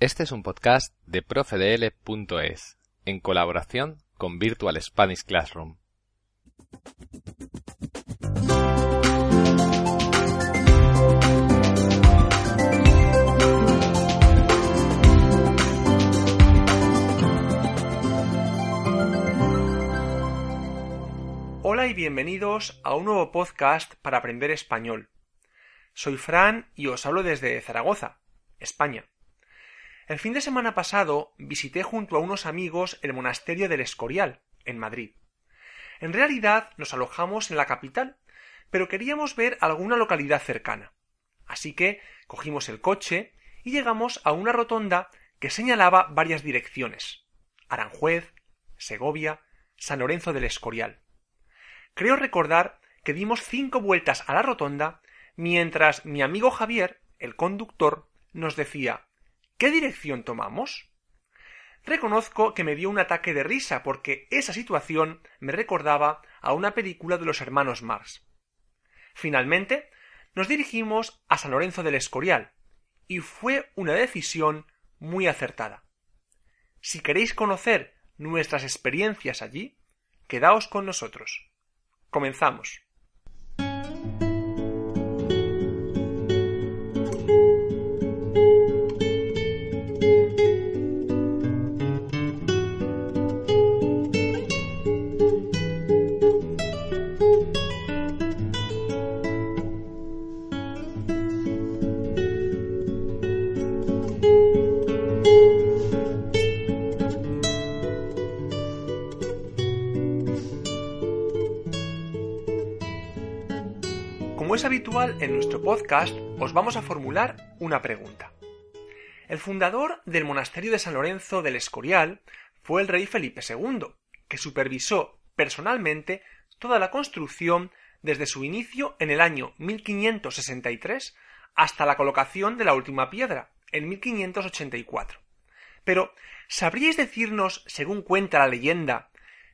Este es un podcast de profedl.es, en colaboración con Virtual Spanish Classroom. Hola y bienvenidos a un nuevo podcast para aprender español. Soy Fran y os hablo desde Zaragoza, España. El fin de semana pasado visité junto a unos amigos el monasterio del Escorial, en Madrid. En realidad nos alojamos en la capital, pero queríamos ver alguna localidad cercana. Así que cogimos el coche y llegamos a una rotonda que señalaba varias direcciones Aranjuez, Segovia, San Lorenzo del Escorial. Creo recordar que dimos cinco vueltas a la rotonda mientras mi amigo Javier, el conductor, nos decía ¿Qué dirección tomamos? Reconozco que me dio un ataque de risa porque esa situación me recordaba a una película de los hermanos Marx. Finalmente, nos dirigimos a San Lorenzo del Escorial, y fue una decisión muy acertada. Si queréis conocer nuestras experiencias allí, quedaos con nosotros. Comenzamos. Como es habitual en nuestro podcast, os vamos a formular una pregunta. El fundador del monasterio de San Lorenzo del Escorial fue el rey Felipe II, que supervisó personalmente toda la construcción desde su inicio en el año 1563 hasta la colocación de la última piedra, en 1584. Pero, ¿sabríais decirnos, según cuenta la leyenda,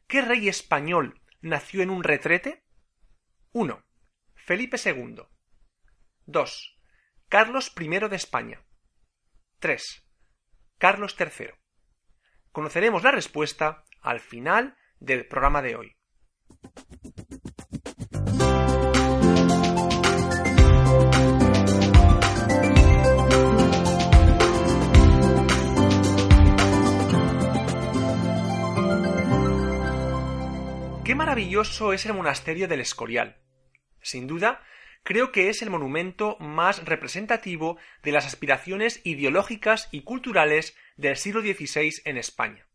qué rey español nació en un retrete? 1. Felipe II. 2. Carlos I de España. 3. Carlos III. Conoceremos la respuesta al final del programa de hoy. Qué maravilloso es el monasterio del Escorial. Sin duda, creo que es el monumento más representativo de las aspiraciones ideológicas y culturales del siglo XVI en España.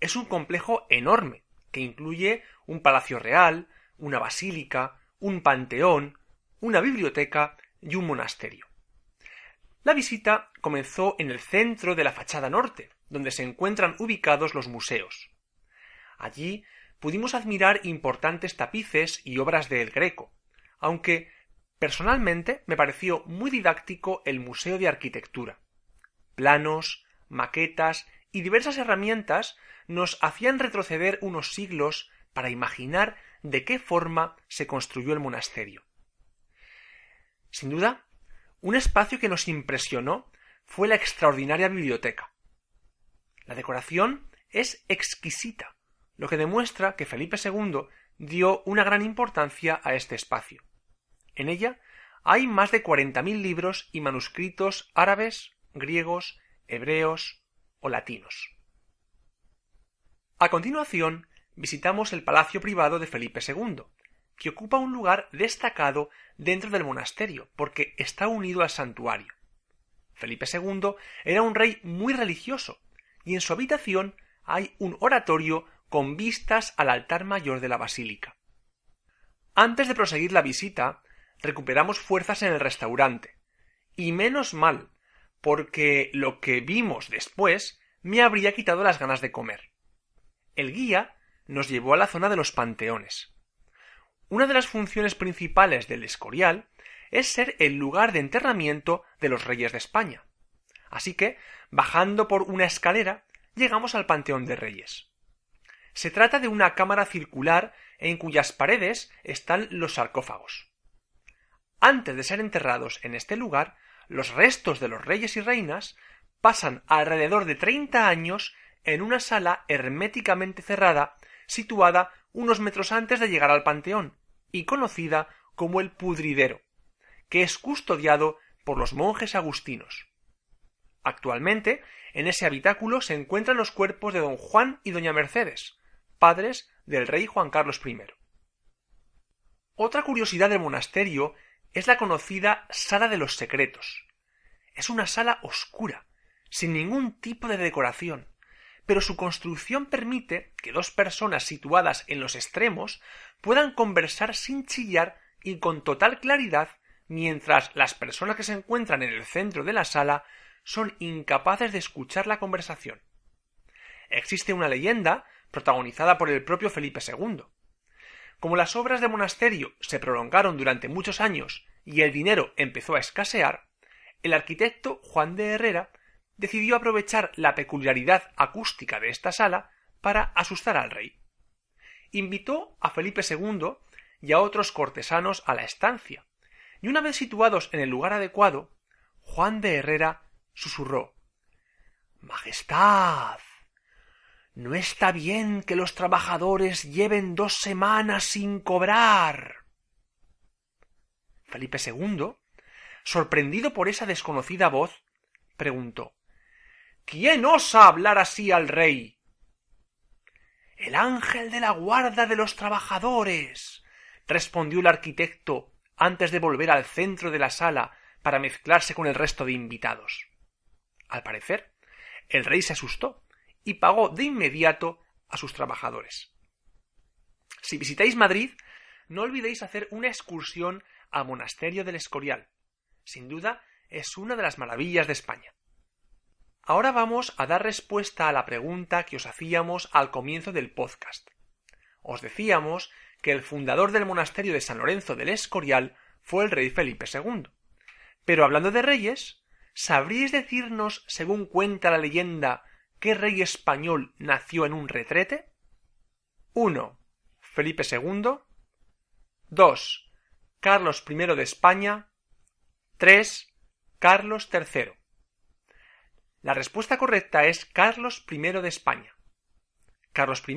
Es un complejo enorme, que incluye un palacio real, una basílica, un panteón, una biblioteca y un monasterio. La visita comenzó en el centro de la fachada norte, donde se encuentran ubicados los museos. Allí pudimos admirar importantes tapices y obras de El Greco, aunque personalmente me pareció muy didáctico el Museo de Arquitectura. Planos, maquetas y diversas herramientas nos hacían retroceder unos siglos para imaginar de qué forma se construyó el monasterio. Sin duda, un espacio que nos impresionó fue la extraordinaria biblioteca. La decoración es exquisita, lo que demuestra que Felipe II dio una gran importancia a este espacio. En ella hay más de cuarenta mil libros y manuscritos árabes, griegos, hebreos o latinos. A continuación, visitamos el palacio privado de Felipe II, que ocupa un lugar destacado dentro del monasterio, porque está unido al santuario. Felipe II era un rey muy religioso, y en su habitación hay un oratorio con vistas al altar mayor de la basílica. Antes de proseguir la visita, recuperamos fuerzas en el restaurante. Y menos mal, porque lo que vimos después me habría quitado las ganas de comer. El guía nos llevó a la zona de los panteones. Una de las funciones principales del Escorial es ser el lugar de enterramiento de los reyes de España. Así que, bajando por una escalera, llegamos al Panteón de Reyes. Se trata de una cámara circular en cuyas paredes están los sarcófagos. Antes de ser enterrados en este lugar, los restos de los reyes y reinas pasan alrededor de 30 años en una sala herméticamente cerrada situada unos metros antes de llegar al Panteón y conocida como el Pudridero, que es custodiado por los monjes agustinos. Actualmente, en ese habitáculo se encuentran los cuerpos de don Juan y doña Mercedes, padres del rey Juan Carlos I. Otra curiosidad del monasterio es la conocida Sala de los Secretos. Es una sala oscura, sin ningún tipo de decoración, pero su construcción permite que dos personas situadas en los extremos puedan conversar sin chillar y con total claridad mientras las personas que se encuentran en el centro de la sala son incapaces de escuchar la conversación. Existe una leyenda protagonizada por el propio Felipe II. Como las obras de monasterio se prolongaron durante muchos años y el dinero empezó a escasear, el arquitecto Juan de Herrera decidió aprovechar la peculiaridad acústica de esta sala para asustar al rey. Invitó a Felipe II y a otros cortesanos a la estancia, y una vez situados en el lugar adecuado, Juan de Herrera susurró Majestad. No está bien que los trabajadores lleven dos semanas sin cobrar. Felipe II, sorprendido por esa desconocida voz, preguntó ¿Quién osa hablar así al rey? El ángel de la guarda de los trabajadores, respondió el arquitecto antes de volver al centro de la sala para mezclarse con el resto de invitados. Al parecer, el rey se asustó y pagó de inmediato a sus trabajadores. Si visitáis Madrid, no olvidéis hacer una excursión al monasterio del Escorial. Sin duda, es una de las maravillas de España. Ahora vamos a dar respuesta a la pregunta que os hacíamos al comienzo del podcast. Os decíamos que el fundador del monasterio de San Lorenzo del Escorial fue el rey Felipe II. Pero hablando de reyes, ¿sabríais decirnos, según cuenta la leyenda, qué rey español nació en un retrete? 1. Felipe II. 2. Carlos I de España. 3. Carlos III. La respuesta correcta es Carlos I de España. Carlos I,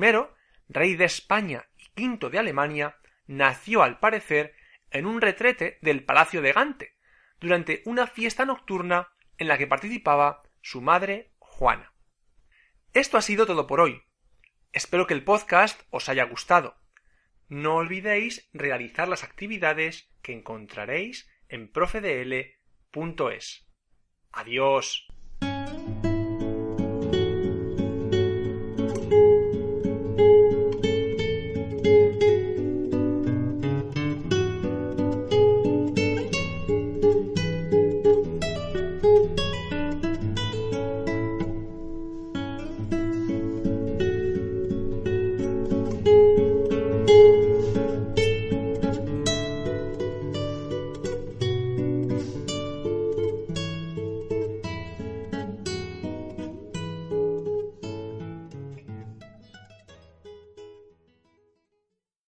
rey de España y quinto de Alemania, nació al parecer en un retrete del Palacio de Gante, durante una fiesta nocturna en la que participaba su madre Juana. Esto ha sido todo por hoy. Espero que el podcast os haya gustado. No olvidéis realizar las actividades que encontraréis en profedl.es. Adiós.